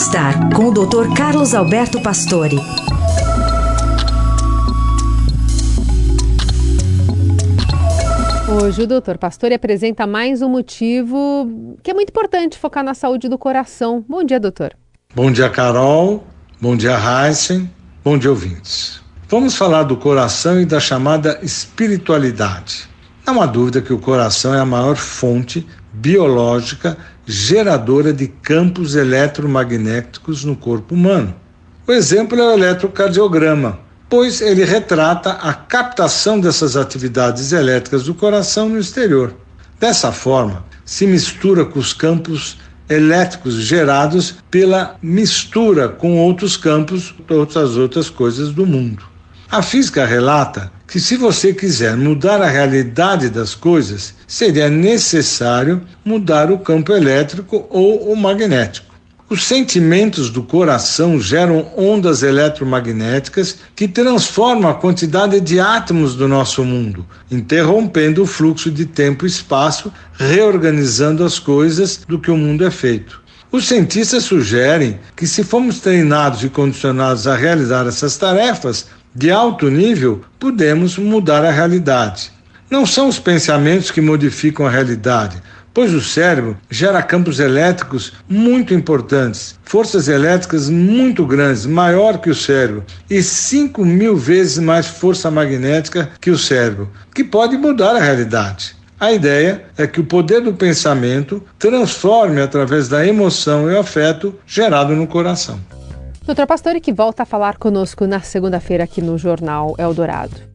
Bem-Estar, com o Dr. Carlos Alberto Pastore. Hoje o doutor Pastore apresenta mais um motivo que é muito importante focar na saúde do coração. Bom dia, doutor. Bom dia, Carol. Bom dia, Heisen. Bom dia, ouvintes. Vamos falar do coração e da chamada espiritualidade. Não há dúvida que o coração é a maior fonte biológica geradora de campos eletromagnéticos no corpo humano. O exemplo é o eletrocardiograma, pois ele retrata a captação dessas atividades elétricas do coração no exterior. Dessa forma, se mistura com os campos elétricos gerados pela mistura com outros campos, outras outras coisas do mundo. A física relata que se você quiser mudar a realidade das coisas, seria necessário mudar o campo elétrico ou o magnético. Os sentimentos do coração geram ondas eletromagnéticas que transformam a quantidade de átomos do nosso mundo, interrompendo o fluxo de tempo e espaço, reorganizando as coisas do que o mundo é feito. Os cientistas sugerem que, se formos treinados e condicionados a realizar essas tarefas, de alto nível, podemos mudar a realidade. Não são os pensamentos que modificam a realidade, pois o cérebro gera campos elétricos muito importantes, forças elétricas muito grandes, maior que o cérebro, e 5 mil vezes mais força magnética que o cérebro, que pode mudar a realidade. A ideia é que o poder do pensamento transforme através da emoção e afeto gerado no coração. Doutor Pastore, que volta a falar conosco na segunda-feira aqui no Jornal Eldorado.